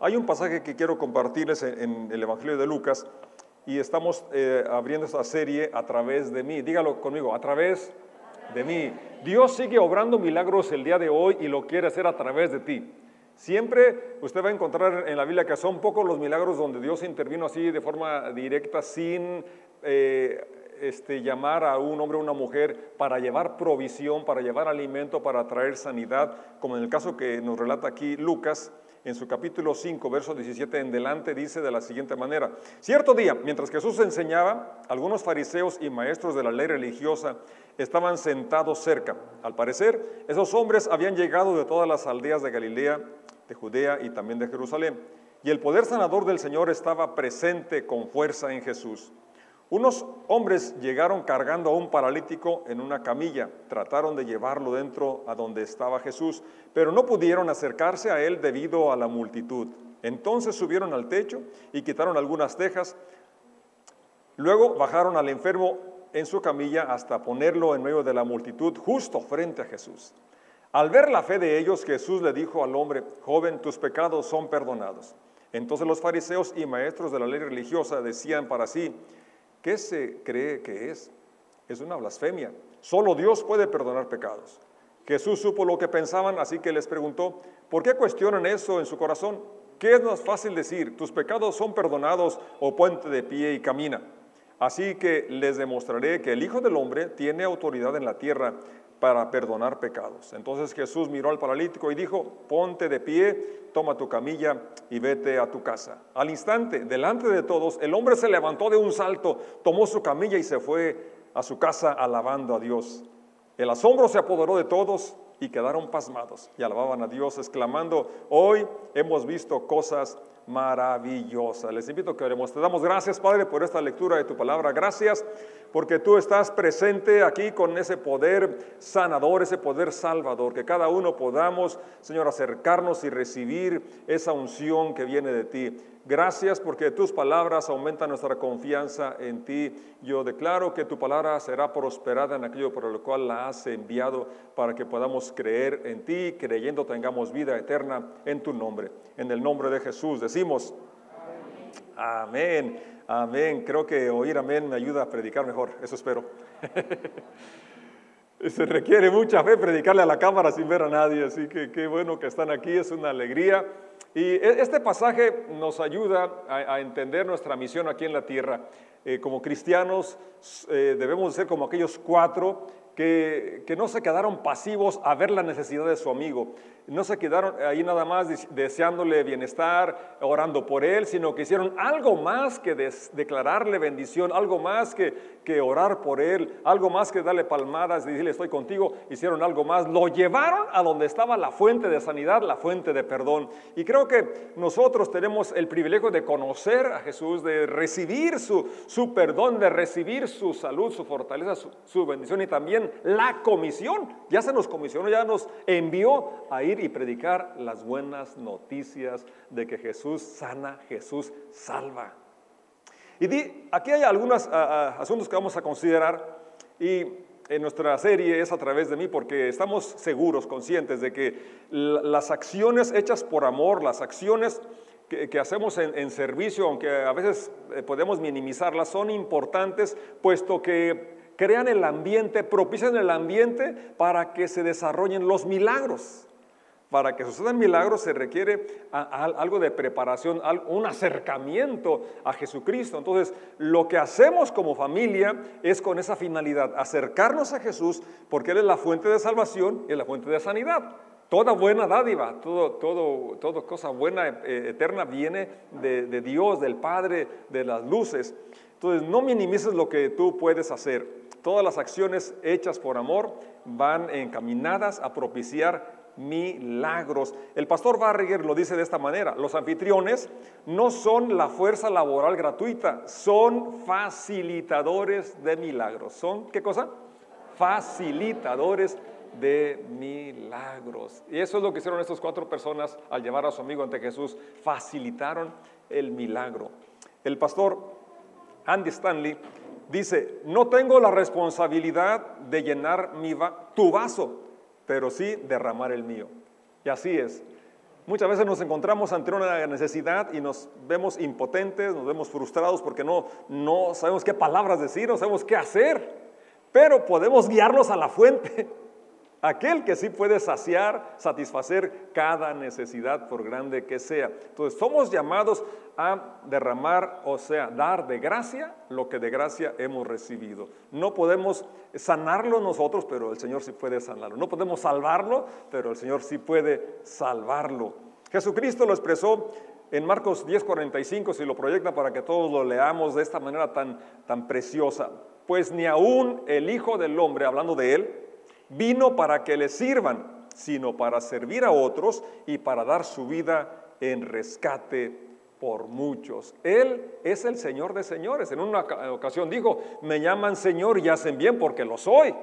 Hay un pasaje que quiero compartirles en, el Evangelio de Lucas y estamos eh, abriendo esta serie a través de mí. Dígalo conmigo, a través de mí. Dios sigue obrando milagros el día de hoy y lo quiere hacer a través de ti. Siempre usted va a encontrar en la Biblia que son pocos los milagros donde Dios intervino así de forma directa, sin eh, este, llamar a un hombre o una mujer para llevar provisión, para llevar alimento, para traer sanidad, como en el caso que nos relata aquí Lucas. En su capítulo 5, verso 17 en delante, dice de la siguiente manera, cierto día, mientras Jesús enseñaba, algunos fariseos y maestros de la ley religiosa estaban sentados cerca. Al parecer, esos hombres habían llegado de todas las aldeas de Galilea, de Judea y también de Jerusalén. Y el poder sanador del Señor estaba presente con fuerza en Jesús. Unos hombres llegaron cargando a un paralítico en una camilla, trataron de llevarlo dentro a donde estaba Jesús, pero no pudieron acercarse a él debido a la multitud. Entonces subieron al techo y quitaron algunas tejas, luego bajaron al enfermo en su camilla hasta ponerlo en medio de la multitud justo frente a Jesús. Al ver la fe de ellos, Jesús le dijo al hombre, joven, tus pecados son perdonados. Entonces los fariseos y maestros de la ley religiosa decían para sí, ¿qué se cree que es? Es una blasfemia. Solo Dios puede perdonar pecados. Jesús supo lo que pensaban, así que les preguntó, ¿por qué cuestionan eso en su corazón? ¿Qué es más fácil decir? ¿Tus pecados son perdonados o puente de pie y camina? Así que les demostraré que el Hijo del Hombre tiene autoridad en la tierra para perdonar pecados. Entonces Jesús miró al paralítico y dijo, ponte de pie, toma tu camilla y vete a tu casa. Al instante, delante de todos, el hombre se levantó de un salto, tomó su camilla y se fue a su casa alabando a Dios. El asombro se apoderó de todos y quedaron pasmados y alababan a Dios exclamando, hoy hemos visto cosas maravillosas. Les invito a que oremos. Te damos gracias, Padre, por esta lectura de tu palabra. Gracias porque tú estás presente aquí con ese poder sanador, ese poder salvador, que cada uno podamos, Señor, acercarnos y recibir esa unción que viene de ti. Gracias porque tus palabras aumentan nuestra confianza en ti. Yo declaro que tu palabra será prosperada en aquello por lo cual la has enviado para que podamos creer en ti, creyendo tengamos vida eterna en tu nombre. En el nombre de Jesús decimos, amén, amén. Creo que oír amén me ayuda a predicar mejor, eso espero. Se requiere mucha fe predicarle a la cámara sin ver a nadie, así que qué bueno que están aquí, es una alegría. Y e, este pasaje nos ayuda a, entender nuestra misión aquí en la tierra. Eh, como cristianos eh, debemos ser como aquellos cuatro que, no se quedaron pasivos a ver la necesidad de su amigo. No se quedaron ahí nada más deseándole bienestar, orando por él, sino que hicieron algo más que declararle bendición, algo más que, que orar por él, algo más que darle palmadas y decirle estoy contigo, hicieron algo más, lo llevaron a donde estaba la fuente de sanidad, la fuente de perdón. Y creo que nosotros tenemos el privilegio de conocer a Jesús, de recibir su, su perdón, de recibir su salud, su fortaleza, su bendición y también la comisión. Ya se nos comisionó, ya nos envió a ir y predicar las buenas noticias de que Jesús sana, Jesús salva. Y aquí hay algunos asuntos que vamos a considerar y en nuestra serie es a través de mí porque estamos seguros, conscientes de que las acciones hechas por amor, las acciones que, hacemos en, en, servicio, aunque a veces eh, podemos minimizarlas, son importantes puesto que crean el ambiente, propician el ambiente para que se desarrollen los milagros. Para que sucedan milagros se requiere algo de preparación, un acercamiento a Jesucristo. Entonces, lo que hacemos como familia es con esa finalidad, acercarnos a Jesús porque Él es la fuente de salvación y la fuente de sanidad. Toda buena dádiva, todo, todo, toda cosa buena, eh, eterna, viene de, de Dios, del Padre, de las luces. Entonces, no minimices lo que tú puedes hacer. Todas las acciones hechas por amor van encaminadas a propiciar milagros. El pastor Barriger lo dice de esta manera, los anfitriones no son la fuerza laboral gratuita, son facilitadores de milagros. ¿Son qué cosa? Facilitadores de milagros. Y eso es lo que hicieron estas cuatro personas al llevar a su amigo ante Jesús, facilitaron el milagro. El pastor Andy Stanley dice, no tengo la responsabilidad de llenar mi tu vaso, pero sí derramar el mío. Y así es. Muchas veces nos encontramos ante una necesidad y nos vemos impotentes, nos vemos frustrados porque no, no sabemos qué palabras decir, no sabemos qué hacer, pero podemos guiarnos a la fuente Aquel que sí puede saciar, satisfacer cada necesidad por grande que sea. Entonces somos llamados a derramar, o sea, dar de gracia lo que de gracia hemos recibido. No podemos sanarlo nosotros, pero el Señor sí puede sanarlo. No podemos salvarlo, pero el Señor sí puede salvarlo. Jesucristo lo expresó en Marcos 10:45, si lo proyecta para que todos lo leamos de esta manera tan, tan preciosa. Pues ni aún el Hijo del Hombre, hablando de él, vino para que le sirvan, sino para servir a otros y para dar su vida en rescate por muchos. Él es el Señor de señores. En una ocasión dijo, me llaman Señor y hacen bien porque lo soy.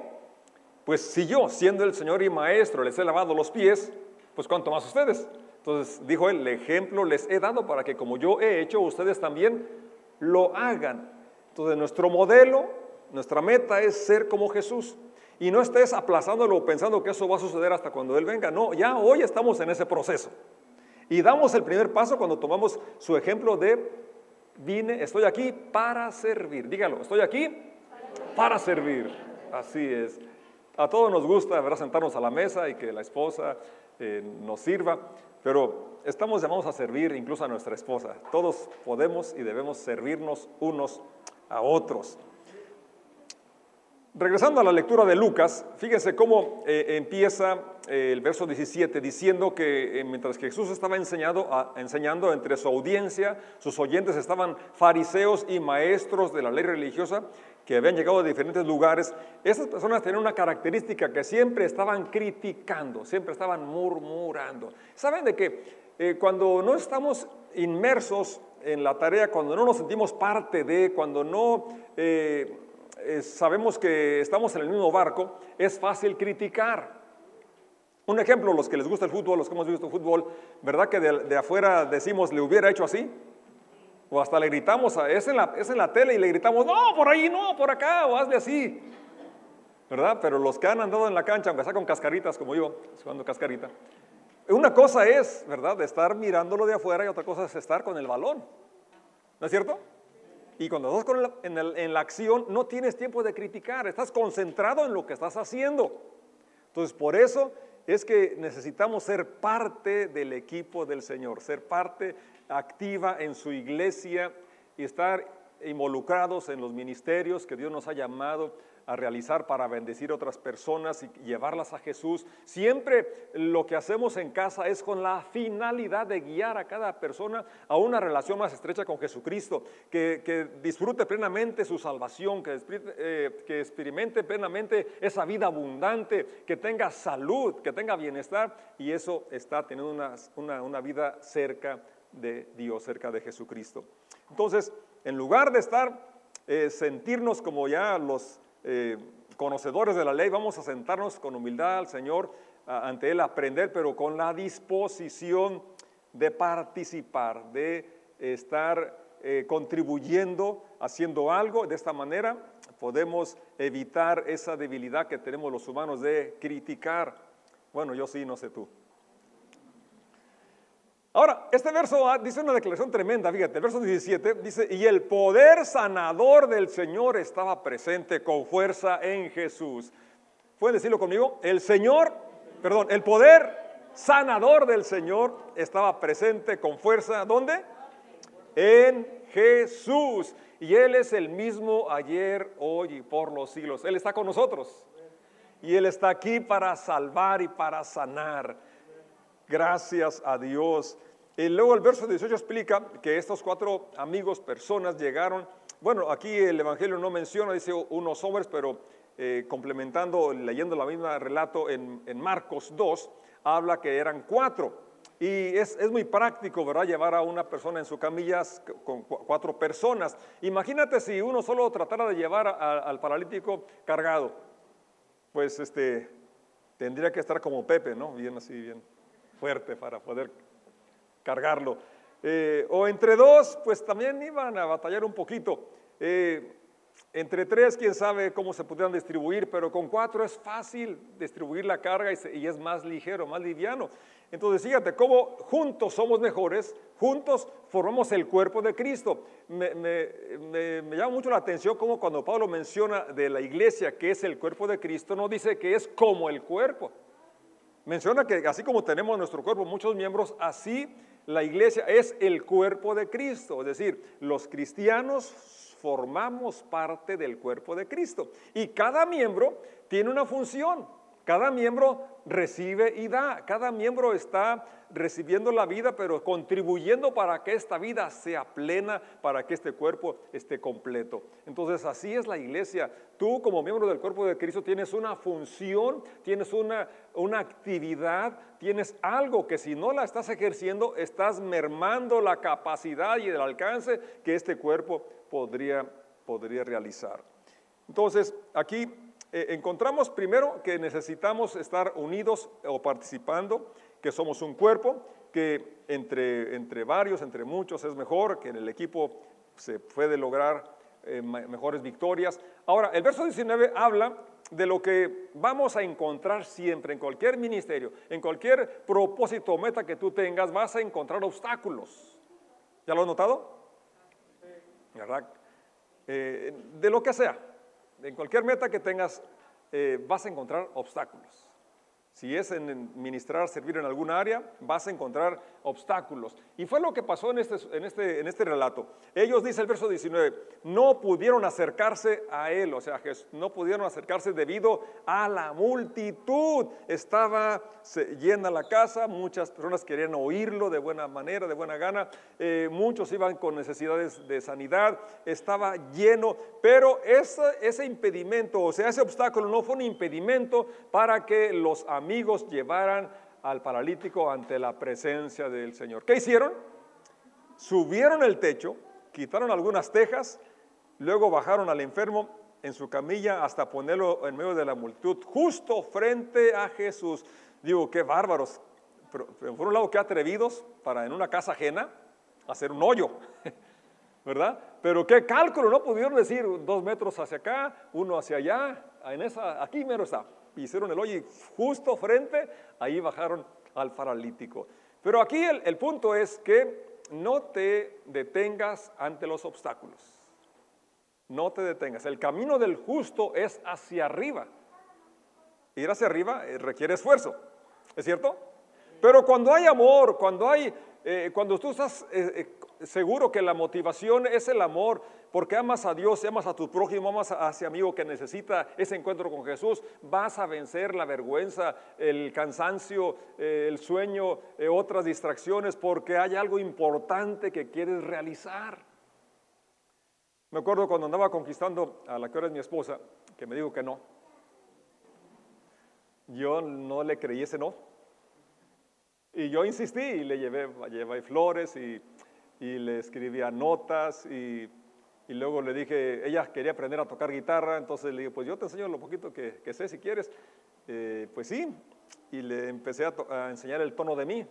Pues si yo, siendo el Señor y Maestro, les he lavado los pies, pues cuánto más ustedes. Entonces dijo él, el ejemplo les he dado para que como yo he hecho, ustedes también lo hagan. Entonces nuestro modelo, nuestra meta es ser como Jesús. Y no estés aplazándolo pensando que eso va a suceder hasta cuando Él venga. No, ya hoy estamos en ese proceso. Y damos el primer paso cuando tomamos su ejemplo de vine, estoy aquí para servir. Dígalo, estoy aquí para servir. Así es. A todos nos gusta ¿verdad? sentarnos a la mesa y que la esposa eh, nos sirva, pero estamos llamados a servir incluso a nuestra esposa. Todos podemos y debemos servirnos unos a otros. Regresando a la lectura de Lucas, fíjense cómo eh, empieza eh, el verso 17 diciendo que eh, mientras que Jesús estaba enseñando, entre su audiencia, sus oyentes estaban fariseos y maestros de la ley religiosa que habían llegado de diferentes lugares, esas personas tenían una característica que siempre estaban criticando, siempre estaban murmurando. ¿Saben de qué? cuando no estamos inmersos en la tarea, cuando no nos sentimos parte de, cuando no eh, sabemos que estamos en el mismo barco, es fácil criticar. Un ejemplo, los que les gusta el fútbol, los que hemos visto fútbol, ¿verdad que de, afuera decimos, le hubiera hecho así? O hasta le gritamos, es en, la, es en la tele y le gritamos, no, por ahí no, por acá, o hazle así. ¿Verdad? Pero los que han andado en la cancha, aunque sea con cascaritas como yo, jugando cascarita, una cosa es, ¿verdad?, de estar mirándolo de afuera y otra cosa es estar con el balón. ¿No es cierto? Y cuando estás con en, la acción, no tienes tiempo de criticar, estás concentrado en lo que estás haciendo. Entonces, por eso es que necesitamos ser parte del equipo del Señor, ser parte activa en su iglesia y estar involucrados en los ministerios que Dios nos ha llamado a realizar para bendecir otras personas y llevarlas a Jesús. Siempre lo que hacemos en casa es con la finalidad de guiar a cada persona a una relación más estrecha con Jesucristo, que, disfrute plenamente su salvación, que, eh, que experimente plenamente esa vida abundante, que tenga salud, que tenga bienestar y eso está teniendo una, una vida cerca de Dios, cerca de Jesucristo. Entonces, en lugar de estar, eh, sentirnos como ya los eh, conocedores de la ley, vamos a sentarnos con humildad al Señor, ante Él, aprender, pero con la disposición de participar, de estar eh, contribuyendo, haciendo algo. De esta manera podemos evitar esa debilidad que tenemos los humanos de criticar. Bueno, yo sí, no sé tú. Ahora, este verso dice una declaración tremenda, fíjate, el verso 17 dice, y el poder sanador del Señor estaba presente con fuerza en Jesús. ¿Pueden decirlo conmigo? El Señor, perdón, el poder sanador del Señor estaba presente con fuerza, ¿dónde? En Jesús. Y Él es el mismo ayer, hoy y por los siglos. Él está con nosotros. Y Él está aquí para salvar y para sanar. Gracias a Dios. Y luego el verso 18 explica que estos cuatro amigos, personas, llegaron. Bueno, aquí el Evangelio no menciona, dice unos hombres, pero eh, complementando, leyendo la misma relato en, Marcos 2, habla que eran cuatro. Y es, muy práctico, ¿verdad? Llevar a una persona en su camilla con cuatro personas. Imagínate si uno solo tratara de llevar al paralítico cargado. Pues este, tendría que estar como Pepe, ¿no? Bien así, bien fuerte para poder cargarlo. Eh, o entre dos, pues también iban a batallar un poquito. Eh, entre tres, quién sabe cómo se pudieran distribuir, pero con cuatro es fácil distribuir la carga y, es más ligero, más liviano. Entonces, fíjate cómo juntos somos mejores, juntos formamos el cuerpo de Cristo. Me, llama mucho la atención cómo cuando Pablo menciona de la iglesia que es el cuerpo de Cristo, no dice que es como el cuerpo. Menciona que así como tenemos nuestro cuerpo muchos miembros, así la iglesia es el cuerpo de Cristo. Es decir, los cristianos formamos parte del cuerpo de Cristo. Y cada miembro tiene una función. Cada miembro recibe y da. Cada miembro está recibiendo la vida, pero contribuyendo para que esta vida sea plena, para que este cuerpo esté completo. Entonces así es la iglesia. Tú como miembro del cuerpo de Cristo tienes una función, tienes una, una actividad, tienes algo que si no la estás ejerciendo, estás mermando la capacidad y el alcance que este cuerpo podría, podría realizar. Entonces aquí eh, encontramos primero que necesitamos estar unidos o participando, que somos un cuerpo, que entre, entre varios, entre muchos es mejor, que en el equipo se puede lograr eh, mejores victorias. Ahora, el verso 19 habla de lo que vamos a encontrar siempre en cualquier ministerio, en cualquier propósito o meta que tú tengas, vas a encontrar obstáculos. ¿Ya lo has notado? ¿Verdad? Eh, de lo que sea, en cualquier meta que tengas, eh, vas a encontrar obstáculos. Si es en ministrar, servir en alguna área, vas a encontrar obstáculos. Y fue lo que pasó en este, en este, en este relato. Ellos, dice el verso 19, no pudieron acercarse a él, o sea, no pudieron acercarse debido a la multitud. Estaba llena la casa, muchas personas querían oírlo de buena manera, de buena gana, eh, muchos iban con necesidades de sanidad, estaba lleno, pero ese, ese impedimento, o sea, ese obstáculo no fue un impedimento para que los amigos amigos llevaran al paralítico ante la presencia del Señor. ¿Qué hicieron? Subieron el techo, quitaron algunas tejas, luego bajaron al enfermo en su camilla hasta ponerlo en medio de la multitud, justo frente a Jesús. Digo, qué bárbaros. Pero, por un lado, qué atrevidos para en una casa ajena hacer un hoyo, ¿verdad? Pero qué cálculo, no pudieron decir dos metros hacia acá, uno hacia allá, en esa, aquí mero está hicieron el hoyo y justo frente, ahí bajaron al paralítico. Pero aquí el, punto es que no te detengas ante los obstáculos. No te detengas. El camino del justo es hacia arriba. Ir hacia arriba eh, requiere esfuerzo. ¿Es cierto? Pero cuando hay amor, cuando hay, eh, cuando tú estás eh, seguro que la motivación es el amor, porque amas a Dios, amas a tu prójimo, amas a ese amigo que necesita ese encuentro con Jesús, vas a vencer la vergüenza, el cansancio, eh, el sueño, eh, otras distracciones, porque hay algo importante que quieres realizar. Me acuerdo cuando andaba conquistando a la que ahora es mi esposa, que me dijo que no. Yo no le creí ese no. Y yo insistí y le llevé, llevé flores y y le escribía notas y, luego le dije, ella quería aprender a tocar guitarra, entonces le dije, pues yo te enseño lo poquito que, sé si quieres. Eh, pues sí, y le empecé a, enseñar el tono de mí,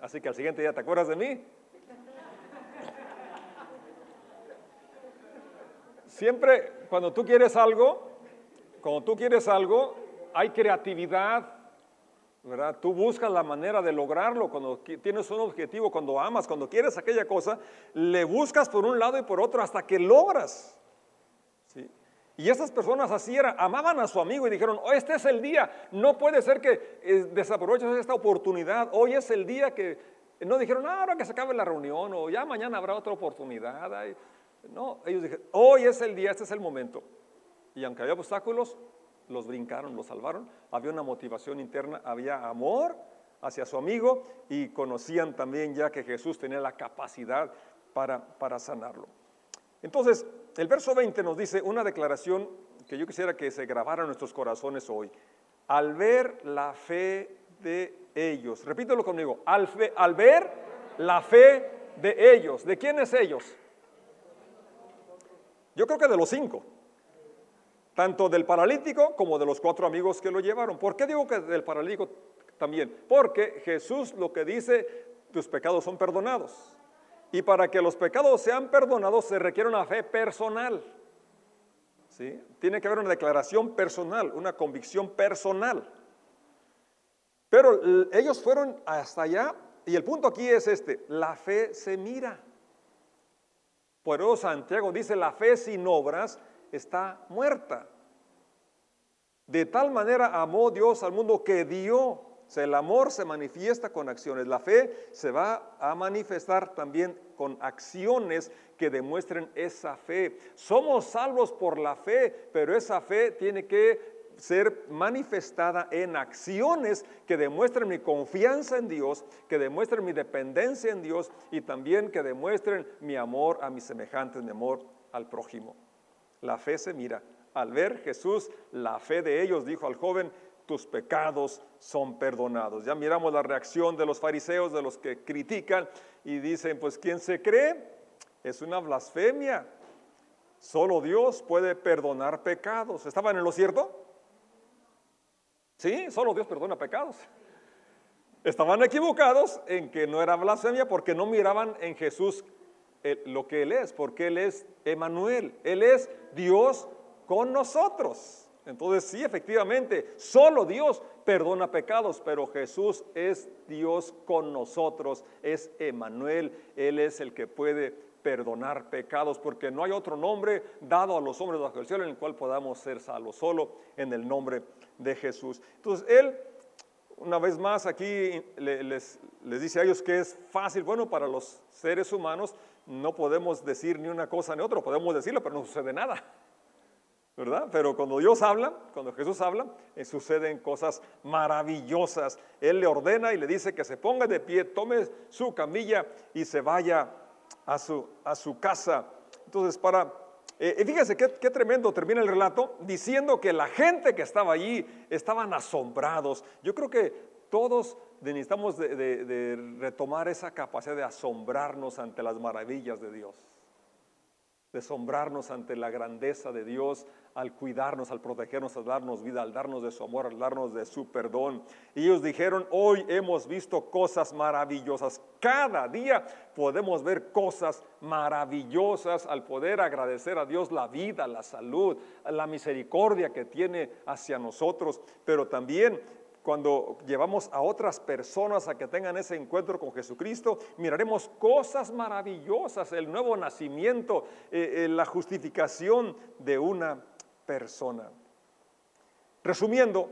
así que al siguiente día, ¿te acuerdas de mí? Siempre cuando tú quieres algo, cuando tú quieres algo, hay creatividad, ¿verdad? Tú buscas la manera de lograrlo cuando tienes un objetivo, cuando amas, cuando quieres aquella cosa, le buscas por un lado y por otro hasta que logras. ¿sí? Y estas personas así eran, amaban a su amigo y dijeron, oh, este es el día, no puede ser que eh, desaproveches esta oportunidad, hoy es el día que, no dijeron, ah, ahora que se acabe la reunión o ya mañana habrá otra oportunidad. No, ellos dijeron, hoy es el día, este es el momento. Y aunque había obstáculos, los brincaron, los salvaron. Había una motivación interna, había amor hacia su amigo y conocían también ya que Jesús tenía la capacidad para, para sanarlo. Entonces, el verso 20 nos dice una declaración que yo quisiera que se grabara en nuestros corazones hoy. Al ver la fe de ellos, repítelo conmigo, al, al ver la fe de ellos, ¿de quiénes ellos? Yo creo que de los cinco tanto del paralítico como de los cuatro amigos que lo llevaron. ¿Por qué digo que del paralítico también? Porque Jesús lo que dice, tus pecados son perdonados. Y para que los pecados sean perdonados se requiere una fe personal. ¿Sí? Tiene que haber una declaración personal, una convicción personal. Pero ellos fueron hasta allá y el punto aquí es este, la fe se mira. Por eso Santiago dice, la fe sin obras está muerta. De tal manera amó Dios al mundo que dio. el amor se manifiesta con acciones. La fe se va a manifestar también con acciones que demuestren esa fe. Somos salvos por la fe, pero esa fe tiene que ser manifestada en acciones que demuestren mi confianza en Dios, que demuestren mi dependencia en Dios y también que demuestren mi amor a mis semejantes, mi amor al prójimo. La fe se mira. Al ver Jesús la fe de ellos, dijo al joven, tus pecados son perdonados. Ya miramos la reacción de los fariseos, de los que critican y dicen, pues quien se cree es una blasfemia. Solo Dios puede perdonar pecados. ¿Estaban en lo cierto? Sí, solo Dios perdona pecados. Estaban equivocados en que no era blasfemia porque no miraban en Jesús lo que Él es, porque Él es Emanuel, Él es Dios con nosotros. Entonces sí, efectivamente, solo Dios perdona pecados, pero Jesús es Dios con nosotros, es Emanuel, Él es el que puede perdonar pecados, porque no hay otro nombre dado a los hombres bajo el cielo en el cual podamos ser salvos, solo en el nombre de Jesús. Entonces, Él, una vez más, aquí les, dice a ellos que es fácil, bueno, para los seres humanos no podemos decir ni una cosa ni otra, podemos decirlo, pero no sucede nada. ¿verdad? Pero cuando Dios habla, cuando Jesús habla, eh, suceden cosas maravillosas. Él le ordena y le dice que se ponga de pie, tome su camilla y se vaya a su, a su casa. Entonces, para... Eh, fíjense qué, qué, tremendo termina el relato diciendo que la gente que estaba allí estaban asombrados. Yo creo que todos necesitamos de retomar esa capacidad de asombrarnos ante las maravillas de Dios de asombrarnos ante la grandeza de Dios, al cuidarnos, al protegernos, al darnos vida, al darnos de su amor, al darnos de su perdón. Y ellos dijeron, hoy hemos visto cosas maravillosas. Cada día podemos ver cosas maravillosas al poder agradecer a Dios la vida, la salud, la misericordia que tiene hacia nosotros, pero también cuando llevamos a otras personas a que tengan ese encuentro con Jesucristo, miraremos cosas maravillosas, el nuevo nacimiento, eh, eh, la justificación de una persona. Resumiendo,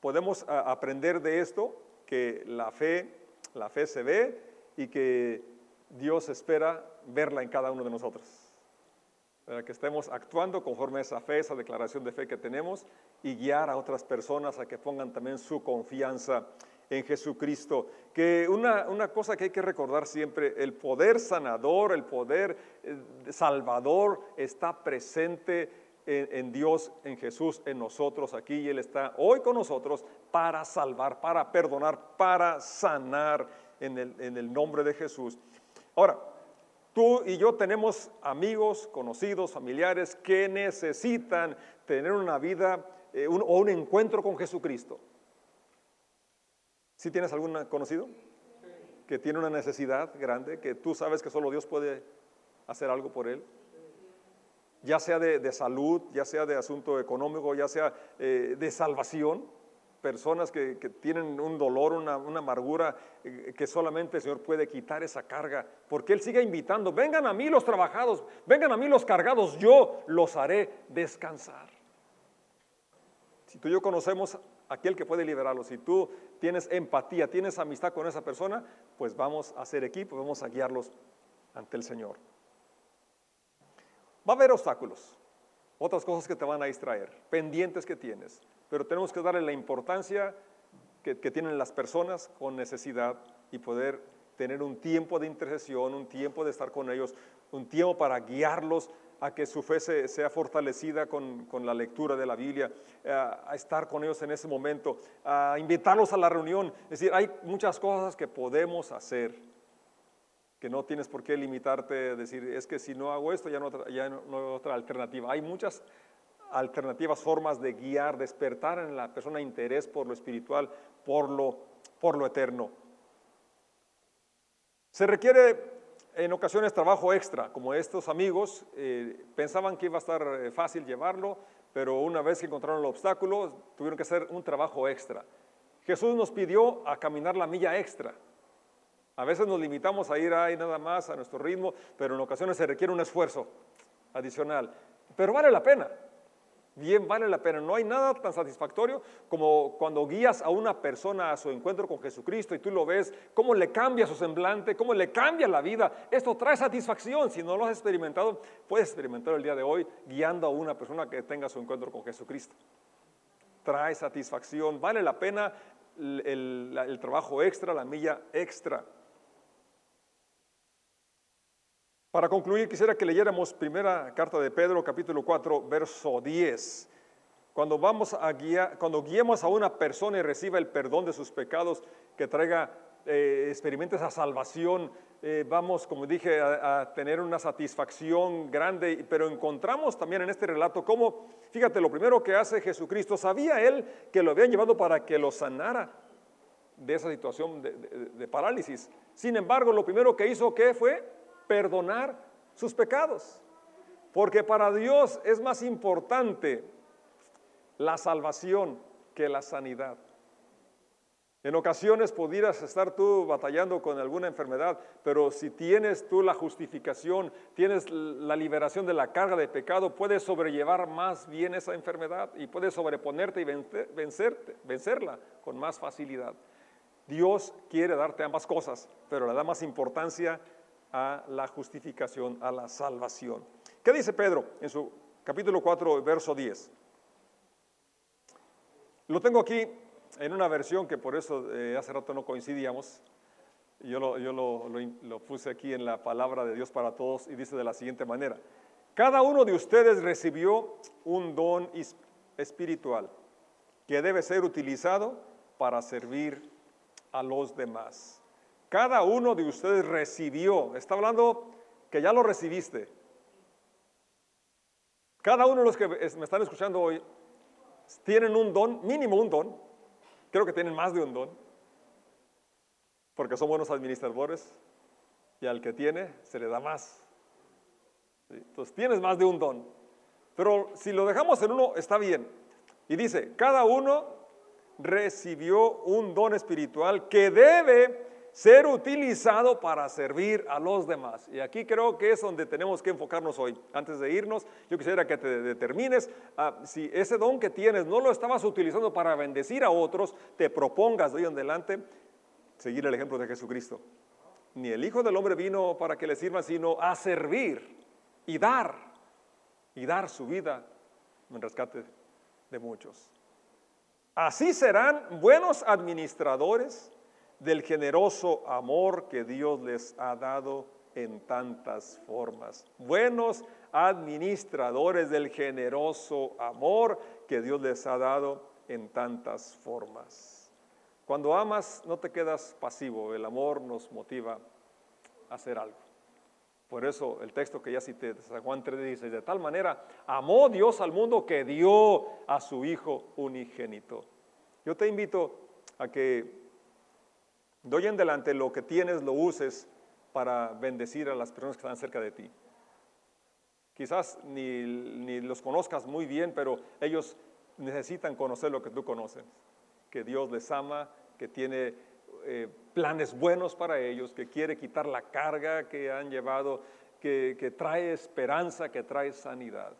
podemos aprender de esto que la fe, la fe se ve y que Dios espera verla en cada uno de nosotros que estemos actuando conforme a esa fe, esa declaración de fe que tenemos y guiar a otras personas a que pongan también su confianza en Jesucristo. Que una, una cosa que hay que recordar siempre, el poder sanador, el poder eh, salvador está presente en, en, Dios, en Jesús, en nosotros aquí y Él está hoy con nosotros para salvar, para perdonar, para sanar en el, en el nombre de Jesús. Ahora, Tú y yo tenemos amigos, conocidos, familiares que necesitan tener una vida eh, o un encuentro con Jesucristo. ¿Sí tienes algún conocido? Que tiene una necesidad grande, que tú sabes que solo Dios puede hacer algo por él. Ya sea de, salud, ya sea de asunto económico, ya sea eh, de salvación personas que, tienen un dolor, una, amargura, eh, que solamente el Señor puede quitar esa carga, porque Él sigue invitando, vengan a mí los trabajados, vengan a mí los cargados, yo los haré descansar. Si tú y yo conocemos aquel que puede liberarlos, si tú tienes empatía, tienes amistad con esa persona, pues vamos a hacer equipo, vamos a guiarlos ante el Señor. Va a haber obstáculos, otras cosas que te van a distraer, pendientes que tienes pero tenemos que darle la importancia que, tienen las personas con necesidad y poder tener un tiempo de intercesión, un tiempo de estar con ellos, un tiempo para guiarlos a que su fe sea fortalecida con, la lectura de la Biblia, a estar con ellos en ese momento, a invitarlos a la reunión. Es decir, hay muchas cosas que podemos hacer, que no tienes por qué limitarte a decir, es que si no hago esto ya no, ya no hay otra alternativa. Hay muchas alternativas formas de guiar, despertar en la persona interés por lo espiritual, por lo, por lo eterno. Se requiere en ocasiones trabajo extra, como estos amigos eh, pensaban que iba a estar eh, fácil llevarlo, pero una vez que encontraron el obstáculo, tuvieron que hacer un trabajo extra. Jesús nos pidió a caminar la milla extra. A veces nos limitamos a ir ahí nada más a nuestro ritmo, pero en ocasiones se requiere un esfuerzo adicional. Pero vale la pena bien vale la pena. No hay nada tan satisfactorio como cuando guías a una persona a su encuentro con Jesucristo y tú lo ves, cómo le cambia su semblante, cómo le cambia la vida. Esto trae satisfacción. Si no lo has experimentado, puedes experimentar el día de hoy guiando a una persona que tenga su encuentro con Jesucristo. Trae satisfacción. Vale la pena el, el trabajo extra, la milla extra. Para concluir, quisiera que leyéramos primera carta de Pedro, capítulo 4, verso 10. Cuando vamos a cuando guiemos a una persona y reciba el perdón de sus pecados, que traiga, eh, experimente esa salvación, eh, vamos, como dije, a, tener una satisfacción grande, pero encontramos también en este relato cómo, fíjate, lo primero que hace Jesucristo, sabía él que lo habían llevado para que lo sanara de esa situación de, de parálisis. Sin embargo, lo primero que hizo, ¿qué fue? Perdonar sus pecados. Porque para Dios es más importante la salvación que la sanidad. En ocasiones pudieras estar tú batallando con alguna enfermedad, pero si tienes tú la justificación, tienes la liberación de la carga de pecado, puedes sobrellevar más bien esa enfermedad y puedes sobreponerte y vencerla con más facilidad. Dios quiere darte ambas cosas, pero le da más importancia a la justificación, a la salvación. ¿Qué dice Pedro en su capítulo 4, verso 10? Lo tengo aquí en una versión que por eso eh, hace rato no coincidíamos. Yo, lo, yo lo, lo puse aquí en la palabra de Dios para todos y dice de la siguiente manera. Cada uno de ustedes recibió un don espiritual que debe ser utilizado para servir a los demás. Cada uno de ustedes recibió, está hablando que ya lo recibiste. Cada uno de los que me están escuchando hoy tienen un don, mínimo un don. Creo que tienen más de un don, porque son buenos administradores y al que tiene se le da más. Entonces tienes más de un don. Pero si lo dejamos en uno, está bien. Y dice, cada uno recibió un don espiritual que debe ser utilizado para servir a los demás. Y aquí creo que es donde tenemos que enfocarnos hoy. Antes de irnos, yo quisiera que te determines ah, si ese don que tienes no lo estabas utilizando para bendecir a otros, te propongas de hoy en adelante seguir el ejemplo de Jesucristo. Ni el Hijo del Hombre vino para que le sirva, sino a servir y dar, y dar su vida en rescate de muchos. Así serán buenos administradores del generoso amor que Dios les ha dado en tantas formas. Buenos administradores del generoso amor que Dios les ha dado en tantas formas. Cuando amas no te quedas pasivo, el amor nos motiva a hacer algo. Por eso el texto que ya cité de San Juan 3 dice, de tal manera amó Dios al mundo que dio a su Hijo unigénito. Yo te invito a que Doy en adelante lo que tienes lo uses para bendecir a las personas que están cerca de ti. Quizás ni, los conozcas muy bien, pero ellos necesitan conocer lo que tú conoces. Que Dios les ama, que tiene eh, planes buenos para ellos, que quiere quitar la carga que han llevado, que trae esperanza, que trae sanidad.